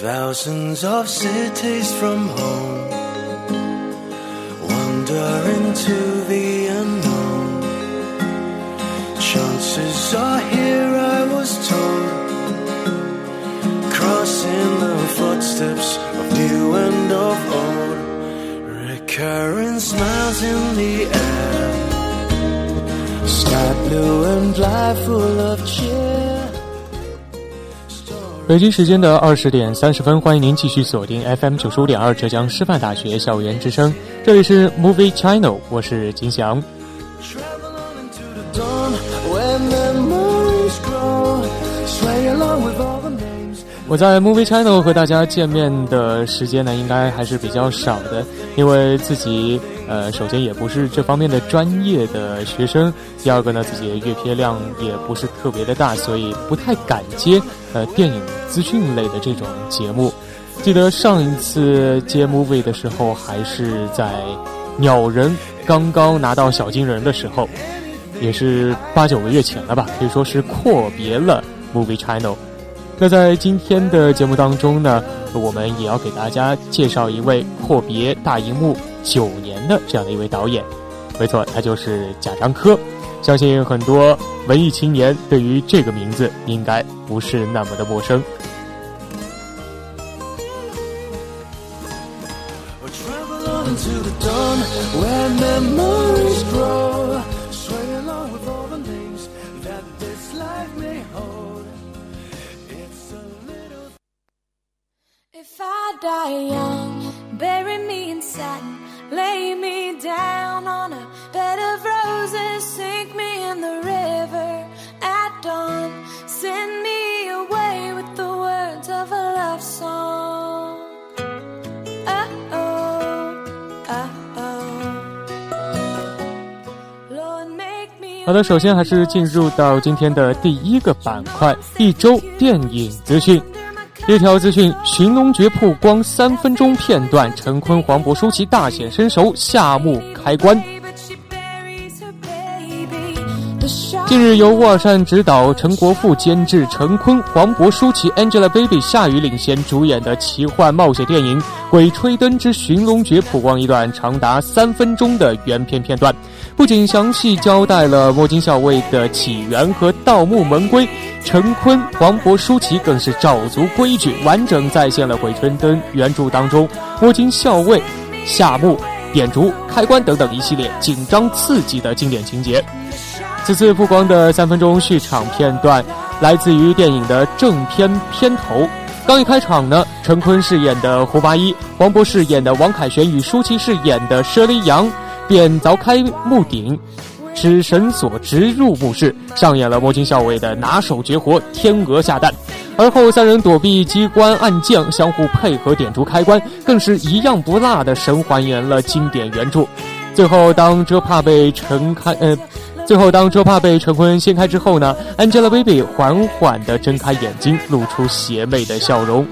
Thousands of cities from home wander into the unknown. Chances are here, I was told, crossing the footsteps of new and of old. Recurring smiles in the air, sky blue and life full of cheer. 北京时间的二十点三十分，欢迎您继续锁定 FM 九十五点二浙江师范大学校园之声，这里是 Movie Channel，我是金翔。我在 Movie Channel 和大家见面的时间呢，应该还是比较少的，因为自己呃，首先也不是这方面的专业的学生，第二个呢，自己的阅片量也不是特别的大，所以不太敢接呃电影资讯类的这种节目。记得上一次接 Movie 的时候，还是在鸟人刚刚拿到小金人的时候，也是八九个月前了吧，可以说是阔别了 Movie Channel。那在今天的节目当中呢，我们也要给大家介绍一位阔别大荧幕九年的这样的一位导演。没错，他就是贾樟柯。相信很多文艺青年对于这个名字应该不是那么的陌生。好的，首先还是进入到今天的第一个板块——一周电影资讯。一条资讯：《寻龙诀》曝光三分钟片段，陈坤、黄渤、舒淇大显身手，夏目开关。近日，由沃尔善执导、陈国富监制、陈坤、黄渤、舒淇、Angelababy、夏雨领衔主演的奇幻冒险电影《鬼吹灯之寻龙诀》曝光一段长达三分钟的原片片段，不仅详细交代了摸金校尉的起源和盗墓门规，陈坤、黄渤、舒淇更是照足规矩，完整再现了《鬼吹灯》原著当中摸金校尉、夏目、点烛、开关等等一系列紧张刺激的经典情节。此次曝光的三分钟续场片段，来自于电影的正片片头。刚一开场呢，陈坤饰演的胡八一，黄渤饰演的王凯旋与舒淇饰演的佘丽阳，便凿开墓顶，使绳索直入墓室，上演了摸金校尉的拿手绝活“天鹅下蛋”。而后三人躲避机关暗将，相互配合点出开关，更是一样不落的神还原了经典原著。最后，当遮帕被陈开，呃。最后，当遮帕被陈坤掀开之后呢，Angelababy 缓缓地睁开眼睛，露出邪魅的笑容。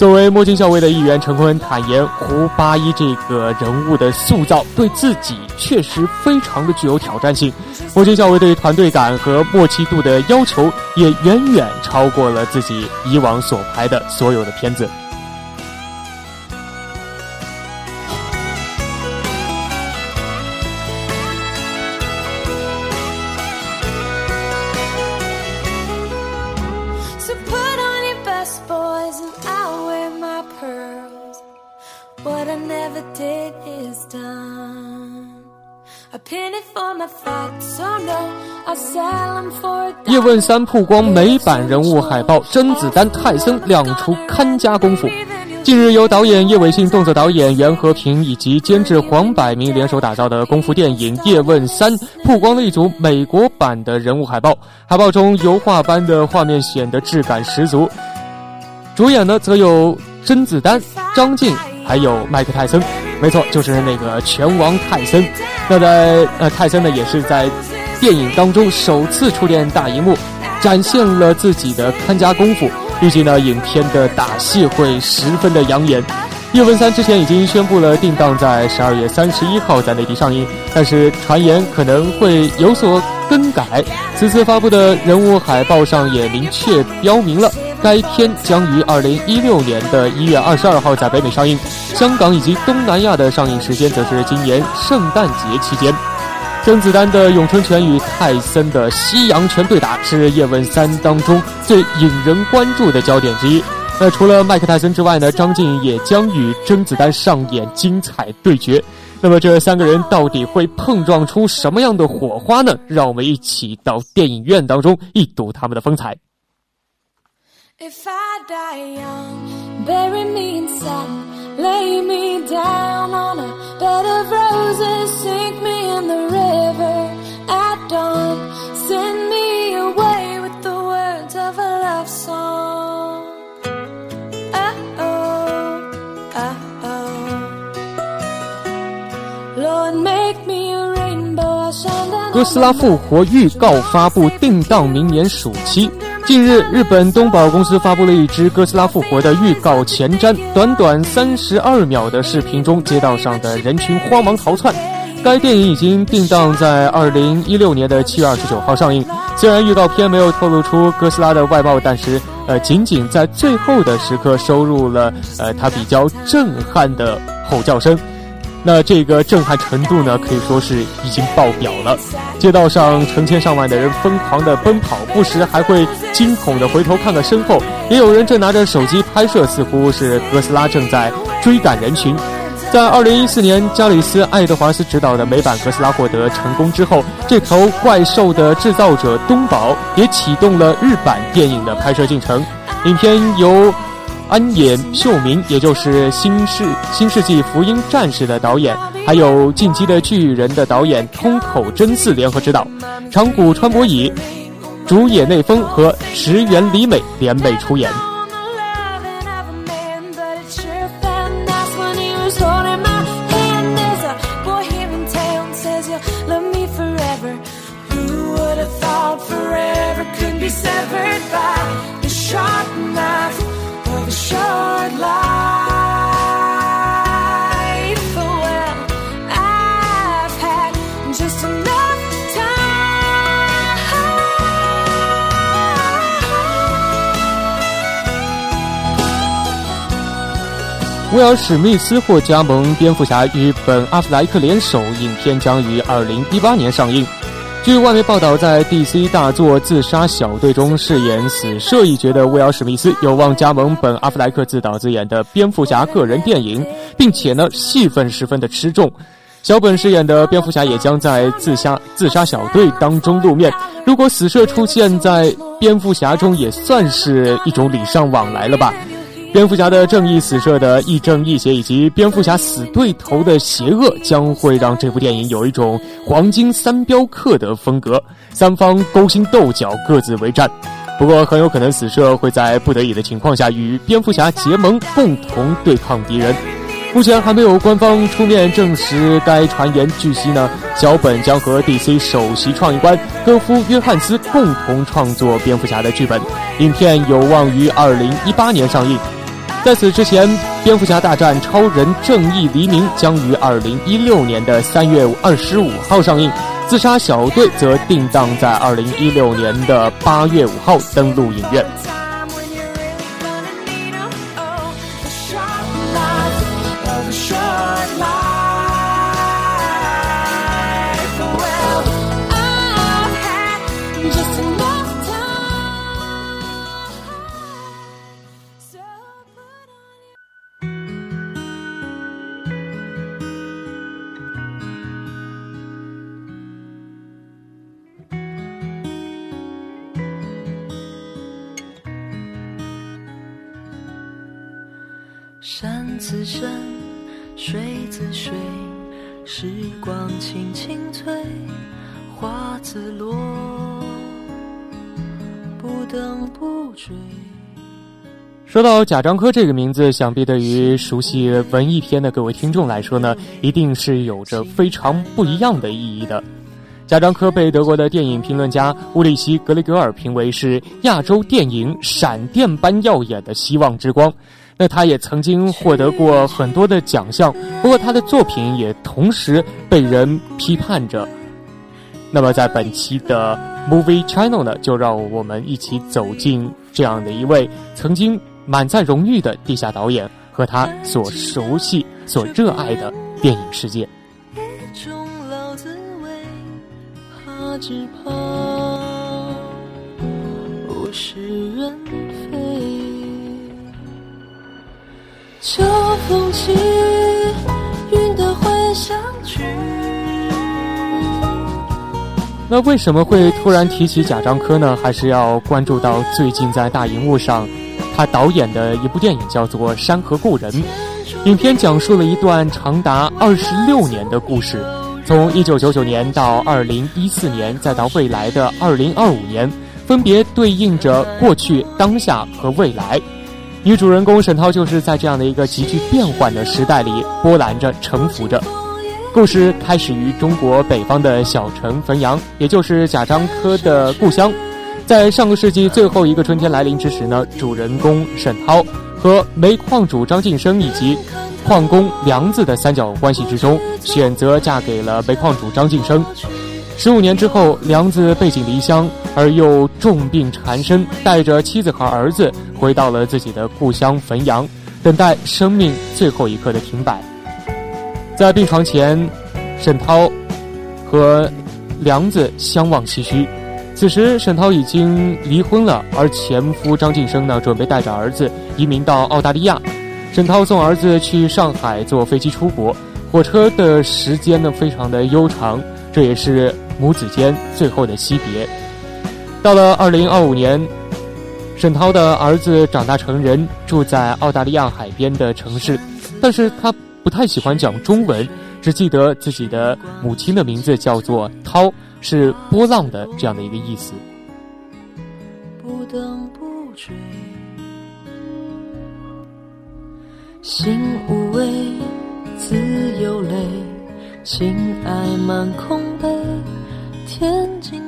作为摸金校尉的一员，陈坤坦言，胡八一这个人物的塑造对自己确实非常的具有挑战性。摸金校尉对团队感和默契度的要求也远远超过了自己以往所拍的所有的片子。叶问三曝光美版人物海报，甄子丹、泰森亮出看家功夫。近日，由导演叶伟信、动作导演袁和平以及监制黄百鸣联手打造的功夫电影《叶问三》曝光了一组美国版的人物海报。海报中油画般的画面显得质感十足。主演呢，则有甄子丹、张晋，还有麦克泰森。没错，就是那个拳王泰森。那在呃，泰森呢，也是在电影当中首次出现大荧幕，展现了自己的看家功夫。预计呢，影片的打戏会十分的养眼。《叶问三》之前已经宣布了定档在十二月三十一号在内地上映，但是传言可能会有所更改。此次发布的人物海报上也明确标明了，该片将于二零一六年的一月二十二号在北美上映，香港以及东南亚的上映时间则是今年圣诞节期间。甄子丹的咏春拳与泰森的西洋拳对打是《叶问三》当中最引人关注的焦点之一。那除了麦克泰森之外呢，张晋也将与甄子丹上演精彩对决。那么这三个人到底会碰撞出什么样的火花呢？让我们一起到电影院当中一睹他们的风采。If I die young, bury me inside. Lay me down on a bed of roses, sink me in the river at dawn. Send me away with the words of a love song. Oh oh, oh oh. Lord, make me a rainbow. 哥斯拉复活预告发布，定档明年暑期。近日，日本东宝公司发布了一支《哥斯拉复活》的预告前瞻，短短三十二秒的视频中，街道上的人群慌忙逃窜。该电影已经定档在二零一六年的七月二十九号上映。虽然预告片没有透露出哥斯拉的外貌，但是呃，仅仅在最后的时刻收入了呃他比较震撼的吼叫声。那这个震撼程度呢，可以说是已经爆表了。街道上成千上万的人疯狂地奔跑，不时还会惊恐地回头看看身后，也有人正拿着手机拍摄，似乎是哥斯拉正在追赶人群。在二零一四年，加里斯·爱德华斯执导的美版哥斯拉获得成功之后，这头怪兽的制造者东宝也启动了日版电影的拍摄进程。影片由。安野秀明，也就是《新世新世纪福音战士》的导演，还有《进击的巨人》的导演通口真嗣联合执导，长谷川博以、竹野内丰和石原里美联袂出演。威尔史密斯或加盟蝙蝠侠与本阿弗莱克联手，影片将于二零一八年上映。据外媒报道，在 DC 大作《自杀小队》中饰演死射一角的威尔史密斯有望加盟本阿弗莱克自导自演的蝙蝠侠个人电影，并且呢戏份十分的吃重。小本饰演的蝙蝠侠也将在《自杀自杀小队》当中露面。如果死射出现在蝙蝠侠中，也算是一种礼尚往来了吧。蝙蝠侠的正义死射的亦正亦邪，以及蝙蝠侠死对头的邪恶，将会让这部电影有一种黄金三镖客的风格，三方勾心斗角，各自为战。不过，很有可能死射会在不得已的情况下与蝙蝠侠结盟，共同对抗敌人。目前还没有官方出面证实该传言。据悉呢，小本将和 DC 首席创意官戈夫·约翰斯共同创作蝙蝠侠的剧本，影片有望于二零一八年上映。在此之前，《蝙蝠侠大战超人：正义黎明》将于二零一六年的三月二十五号上映，《自杀小队》则定档在二零一六年的八月五号登陆影院。山自山，水自水，时光轻轻催，花自落，不等不追。说到贾樟柯这个名字，想必对于熟悉文艺片的各位听众来说呢，一定是有着非常不一样的意义的。贾樟柯被德国的电影评论家乌里希·格雷格尔评为是亚洲电影闪电般耀眼的希望之光。那他也曾经获得过很多的奖项，不过他的作品也同时被人批判着。那么在本期的 Movie Channel 呢，就让我们一起走进这样的一位曾经。满载荣誉的地下导演和他所熟悉、所热爱的电影世界。一种老滋味，怕只怕物是人秋风起，云的会相聚。那为什么会突然提起贾樟柯呢？还是要关注到最近在大荧幕上。他导演的一部电影叫做《山河故人》，影片讲述了一段长达二十六年的故事，从一九九九年到二零一四年，再到未来的二零二五年，分别对应着过去、当下和未来。女主人公沈涛就是在这样的一个极具变幻的时代里波澜着、沉浮着。故事开始于中国北方的小城汾阳，也就是贾樟柯的故乡。在上个世纪最后一个春天来临之时呢，主人公沈涛和煤矿主张晋生以及矿工梁子的三角关系之中，选择嫁给了煤矿主张晋生。十五年之后，梁子背井离乡，而又重病缠身，带着妻子和儿子回到了自己的故乡汾阳，等待生命最后一刻的停摆。在病床前，沈涛和梁子相望唏嘘。此时，沈涛已经离婚了，而前夫张晋生呢，准备带着儿子移民到澳大利亚。沈涛送儿子去上海坐飞机出国，火车的时间呢，非常的悠长，这也是母子间最后的惜别。到了二零二五年，沈涛的儿子长大成人，住在澳大利亚海边的城市，但是他不太喜欢讲中文，只记得自己的母亲的名字叫做涛。是波浪的这样的一个意思。不等不追，心无畏，自有泪，情爱满空杯，天尽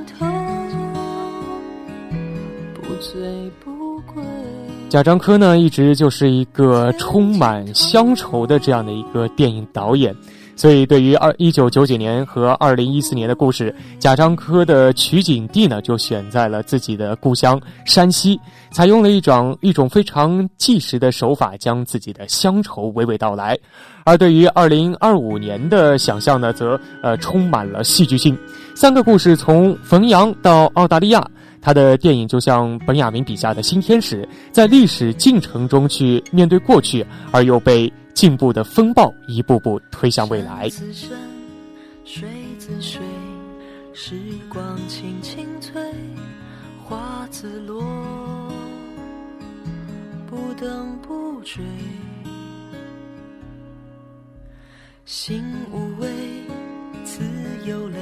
贾樟柯呢，一直就是一个充满乡愁的这样的一个电影导演。所以，对于二一九九九年和二零一四年的故事，贾樟柯的取景地呢，就选在了自己的故乡山西，采用了一种一种非常纪实的手法，将自己的乡愁娓娓道来。而对于二零二五年的想象呢，则呃充满了戏剧性。三个故事从汾阳到澳大利亚，他的电影就像本雅明笔下的新天使，在历史进程中去面对过去，而又被。进步的风暴一步步推向未来。水自水，时光轻轻催，花自落，不等不追。心无畏，自有泪，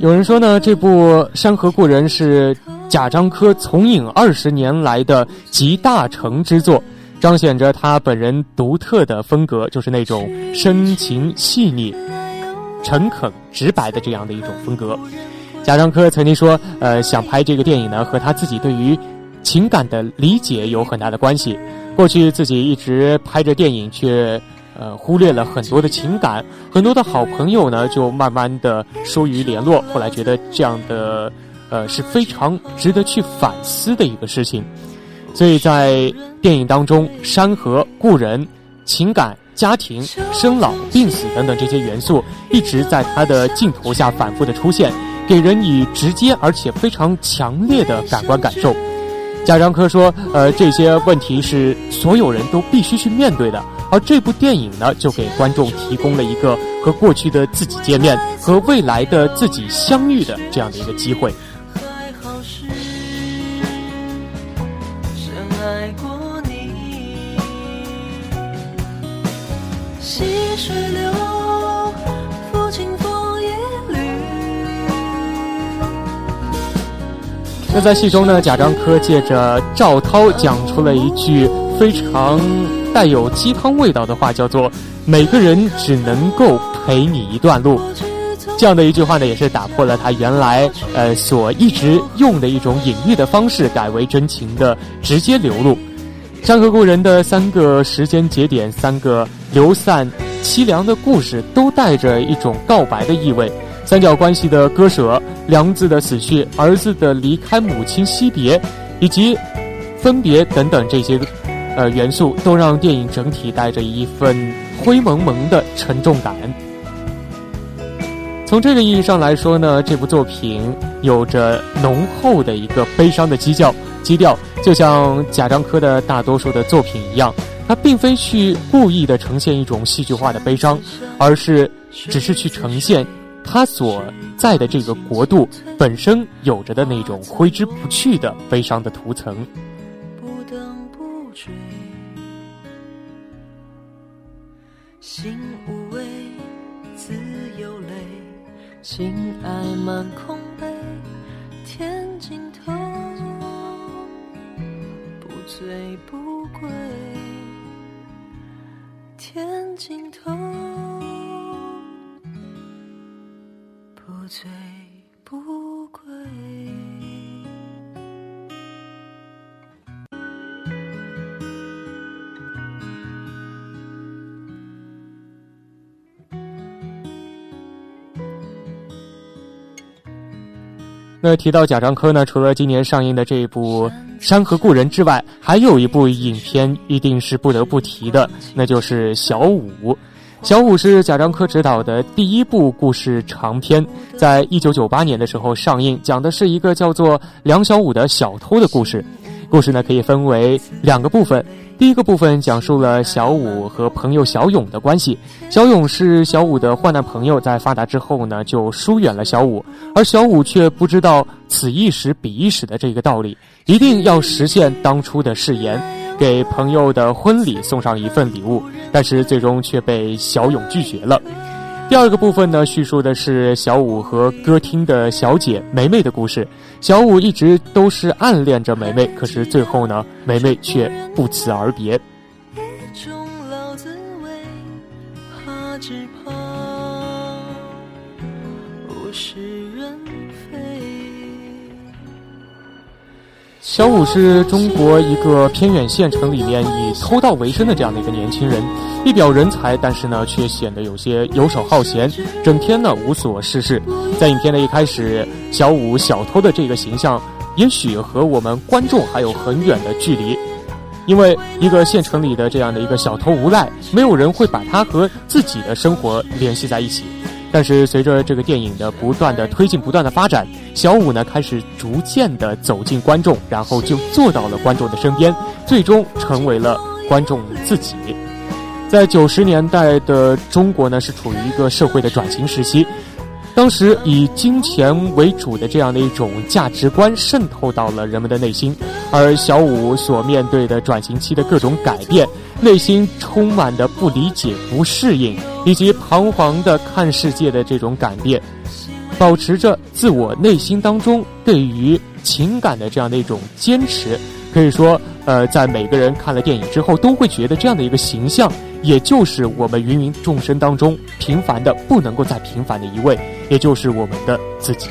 有人说呢，这部《山河故人》是贾樟柯从影二十年来的集大成之作。彰显着他本人独特的风格，就是那种深情细腻、诚恳直白的这样的一种风格。贾樟柯曾经说：“呃，想拍这个电影呢，和他自己对于情感的理解有很大的关系。过去自己一直拍着电影，却呃忽略了很多的情感，很多的好朋友呢就慢慢的疏于联络。后来觉得这样的呃是非常值得去反思的一个事情。”所以在电影当中，山河、故人、情感、家庭、生老病死等等这些元素，一直在他的镜头下反复的出现，给人以直接而且非常强烈的感官感受。贾樟柯说：“呃，这些问题是所有人都必须去面对的，而这部电影呢，就给观众提供了一个和过去的自己见面，和未来的自己相遇的这样的一个机会。那在戏中呢，贾樟柯借着赵涛讲出了一句非常。带有鸡汤味道的话，叫做“每个人只能够陪你一段路”。这样的一句话呢，也是打破了他原来呃所一直用的一种隐喻的方式，改为真情的直接流露。山河故人的三个时间节点，三个流散凄凉的故事，都带着一种告白的意味。三角关系的割舍，梁子的死去，儿子的离开，母亲惜别，以及分别等等这些呃元素，都让电影整体带着一份灰蒙蒙的沉重感。从这个意义上来说呢，这部作品有着浓厚的一个悲伤的基调，基调就像贾樟柯的大多数的作品一样，他并非去故意的呈现一种戏剧化的悲伤，而是只是去呈现他所在的这个国度本身有着的那种挥之不去的悲伤的图层。心无畏，自有泪。情爱满空杯，天尽头，不醉不归。天尽头，不醉不归。那提到贾樟柯呢，除了今年上映的这一部《山河故人》之外，还有一部影片一定是不得不提的，那就是《小五》。《小五》是贾樟柯执导的第一部故事长片，在一九九八年的时候上映，讲的是一个叫做梁小五的小偷的故事。故事呢可以分为两个部分。第一个部分讲述了小五和朋友小勇的关系。小勇是小五的患难朋友，在发达之后呢，就疏远了小五，而小五却不知道此一时彼一时的这个道理，一定要实现当初的誓言，给朋友的婚礼送上一份礼物，但是最终却被小勇拒绝了。第二个部分呢，叙述的是小五和歌厅的小姐梅梅的故事。小五一直都是暗恋着梅梅，可是最后呢，梅梅却不辞而别。小五是中国一个偏远县城里面以偷盗为生的这样的一个年轻人，一表人才，但是呢，却显得有些游手好闲，整天呢无所事事。在影片的一开始，小五小偷的这个形象，也许和我们观众还有很远的距离，因为一个县城里的这样的一个小偷无赖，没有人会把他和自己的生活联系在一起。但是随着这个电影的不断的推进、不断的发展，小五呢开始逐渐的走进观众，然后就坐到了观众的身边，最终成为了观众自己。在九十年代的中国呢，是处于一个社会的转型时期，当时以金钱为主的这样的一种价值观渗透到了人们的内心，而小五所面对的转型期的各种改变，内心充满的不理解、不适应。以及彷徨的看世界的这种改变，保持着自我内心当中对于情感的这样的一种坚持，可以说，呃，在每个人看了电影之后，都会觉得这样的一个形象，也就是我们芸芸众生当中平凡的不能够再平凡的一位，也就是我们的自己。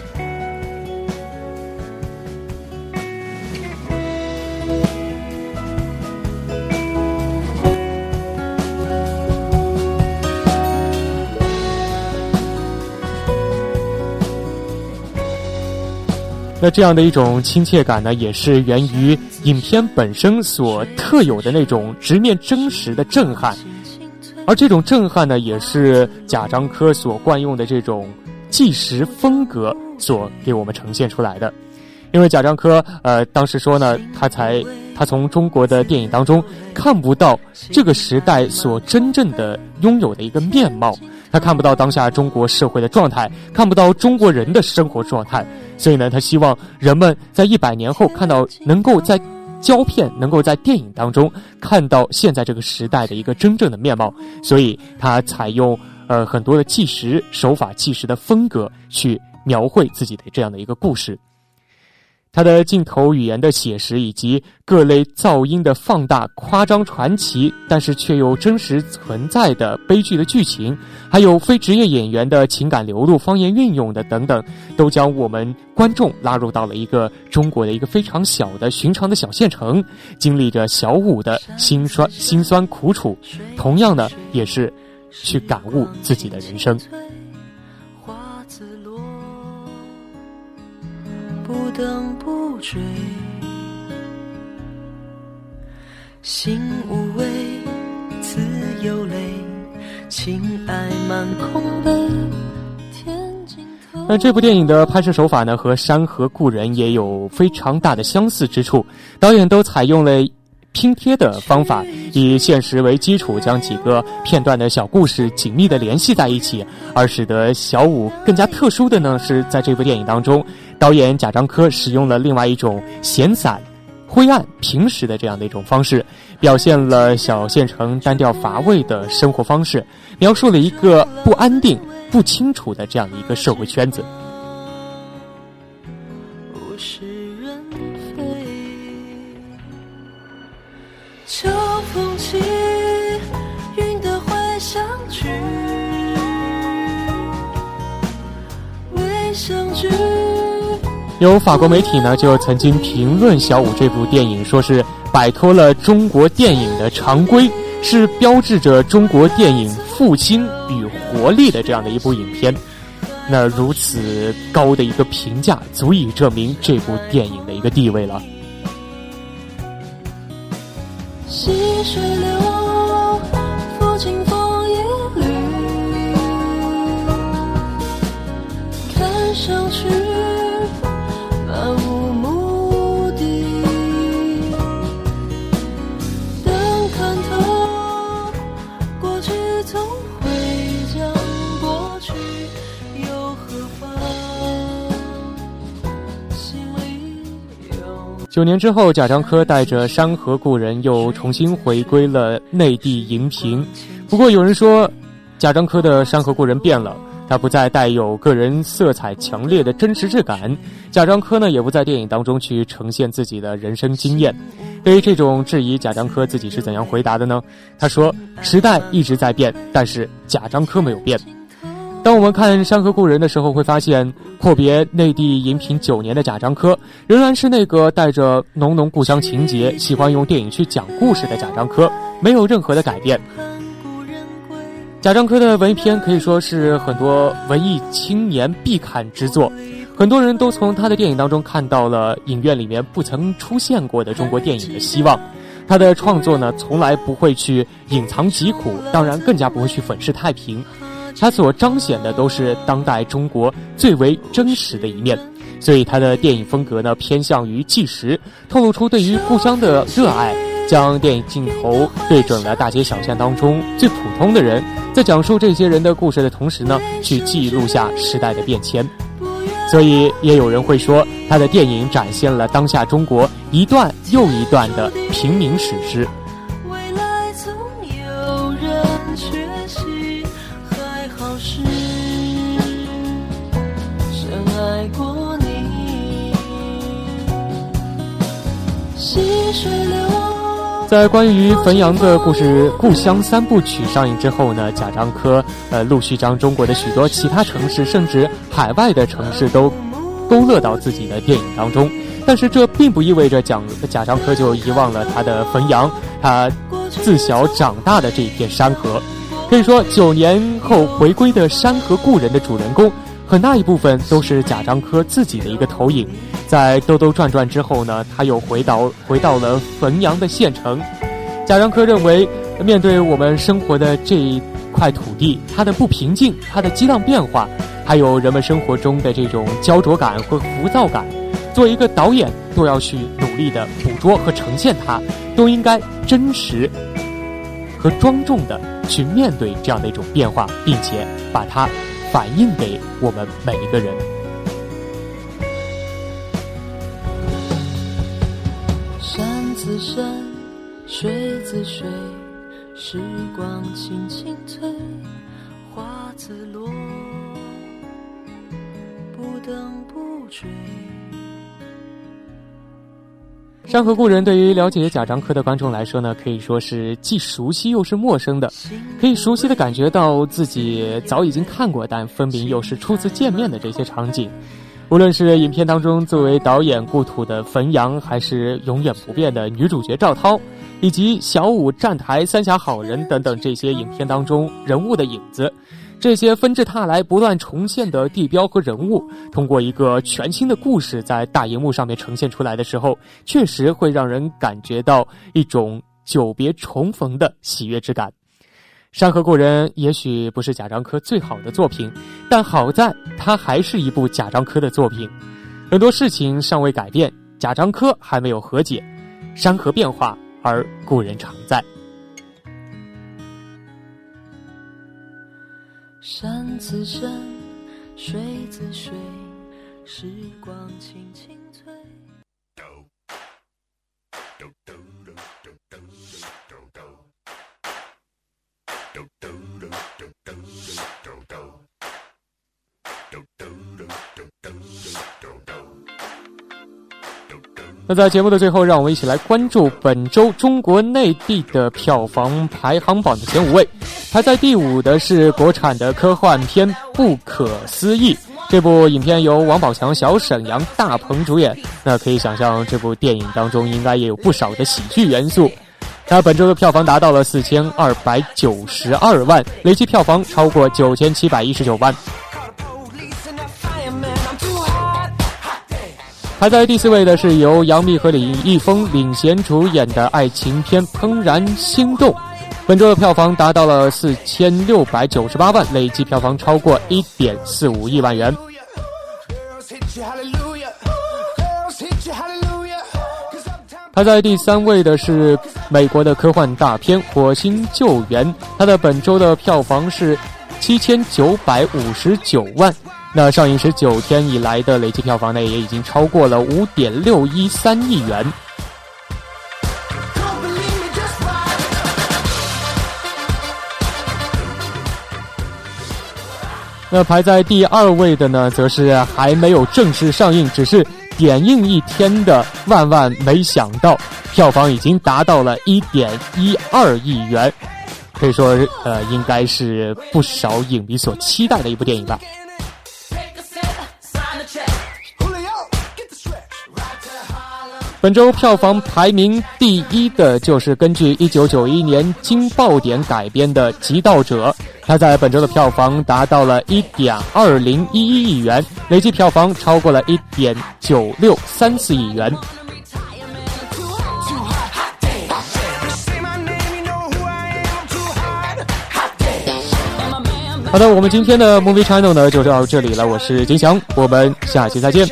那这样的一种亲切感呢，也是源于影片本身所特有的那种直面真实的震撼，而这种震撼呢，也是贾樟柯所惯用的这种纪实风格所给我们呈现出来的。因为贾樟柯呃当时说呢，他才他从中国的电影当中看不到这个时代所真正的拥有的一个面貌。他看不到当下中国社会的状态，看不到中国人的生活状态，所以呢，他希望人们在一百年后看到，能够在胶片，能够在电影当中看到现在这个时代的一个真正的面貌，所以他采用呃很多的纪实手法、纪实的风格去描绘自己的这样的一个故事。它的镜头语言的写实，以及各类噪音的放大、夸张、传奇，但是却又真实存在的悲剧的剧情，还有非职业演员的情感流露、方言运用的等等，都将我们观众拉入到了一个中国的一个非常小的寻常的小县城，经历着小五的辛酸、辛酸苦楚，同样呢，也是去感悟自己的人生。花子落不等不追，心无畏，自有泪，情爱满空杯。那这部电影的拍摄手法呢，和《山河故人》也有非常大的相似之处。导演都采用了拼贴的方法，以现实为基础，将几个片段的小故事紧密的联系在一起，而使得小五更加特殊的呢，是在这部电影当中。导演贾樟柯使用了另外一种闲散、灰暗、平实的这样的一种方式，表现了小县城单调乏味的生活方式，描述了一个不安定、不清楚的这样的一个社会圈子。秋风起，云的回响去，未相聚。有法国媒体呢，就曾经评论小五这部电影，说是摆脱了中国电影的常规，是标志着中国电影复兴与活力的这样的一部影片。那如此高的一个评价，足以证明这部电影的一个地位了。细水流，抚琴枫叶绿，看上去。九年之后，贾樟柯带着《山河故人》又重新回归了内地荧屏。不过有人说，贾樟柯的《山河故人》变了，他不再带有个人色彩强烈的真实质感。贾樟柯呢，也不在电影当中去呈现自己的人生经验。对于这种质疑，贾樟柯自己是怎样回答的呢？他说：“时代一直在变，但是贾樟柯没有变。”当我们看《山河故人》的时候，会发现阔别内地荧屏九年的贾樟柯，仍然是那个带着浓浓故乡情节、喜欢用电影去讲故事的贾樟柯，没有任何的改变。贾樟柯的文艺片可以说是很多文艺青年必看之作，很多人都从他的电影当中看到了影院里面不曾出现过的中国电影的希望。他的创作呢，从来不会去隐藏疾苦，当然更加不会去粉饰太平。他所彰显的都是当代中国最为真实的一面，所以他的电影风格呢偏向于纪实，透露出对于故乡的热爱，将电影镜头对准了大街小巷当中最普通的人，在讲述这些人的故事的同时呢，去记录下时代的变迁。所以也有人会说，他的电影展现了当下中国一段又一段的平民史诗。在关于汾阳的故事《故乡三部曲》上映之后呢，贾樟柯呃陆续将中国的许多其他城市，甚至海外的城市都勾勒到自己的电影当中。但是这并不意味着蒋贾樟柯就遗忘了他的汾阳，他自小长大的这一片山河。可以说，九年后回归的《山河故人》的主人公，很大一部分都是贾樟柯自己的一个投影。在兜兜转转之后呢，他又回到回到了汾阳的县城。贾樟柯认为，面对我们生活的这一块土地，它的不平静，它的激荡变化，还有人们生活中的这种焦灼感和浮躁感，作为一个导演，都要去努力的捕捉和呈现它，都应该真实和庄重的去面对这样的一种变化，并且把它反映给我们每一个人。山自山，水自水，时光轻轻推，花自落，不等不追。山河故人对于了解贾樟柯的观众来说呢，可以说是既熟悉又是陌生的，可以熟悉的感觉到自己早已经看过，但分明又是初次见面的这些场景。无论是影片当中作为导演故土的汾阳，还是永远不变的女主角赵涛，以及小五站台、三峡好人等等这些影片当中人物的影子。这些纷至沓来、不断重现的地标和人物，通过一个全新的故事在大荧幕上面呈现出来的时候，确实会让人感觉到一种久别重逢的喜悦之感。《山河故人》也许不是贾樟柯最好的作品，但好在它还是一部贾樟柯的作品。很多事情尚未改变，贾樟柯还没有和解，山河变化，而故人常在。山自山，水自水，时光轻轻那在节目的最后，让我们一起来关注本周中国内地的票房排行榜的前五位。排在第五的是国产的科幻片《不可思议》。这部影片由王宝强、小沈阳、大鹏主演。那可以想象，这部电影当中应该也有不少的喜剧元素。那本周的票房达到了四千二百九十二万，累计票房超过九千七百一十九万。排在第四位的是由杨幂和李易峰领衔主演的爱情片《怦然心动》，本周的票房达到了四千六百九十八万，累计票房超过一点四五亿万元。排在第三位的是美国的科幻大片《火星救援》，它的本周的票房是七千九百五十九万。那上映十九天以来的累计票房呢，也已经超过了五点六一三亿元。那排在第二位的呢，则是还没有正式上映，只是点映一天的《万万没想到》，票房已经达到了一点一二亿元，可以说，呃，应该是不少影迷所期待的一部电影吧。本周票房排名第一的就是根据1991年金爆点改编的《极道者》，它在本周的票房达到了1.2011亿元，累计票房超过了1.9634亿元。好的，我们今天的 Movie Channel 呢就到这里了，我是金翔，我们下期再见。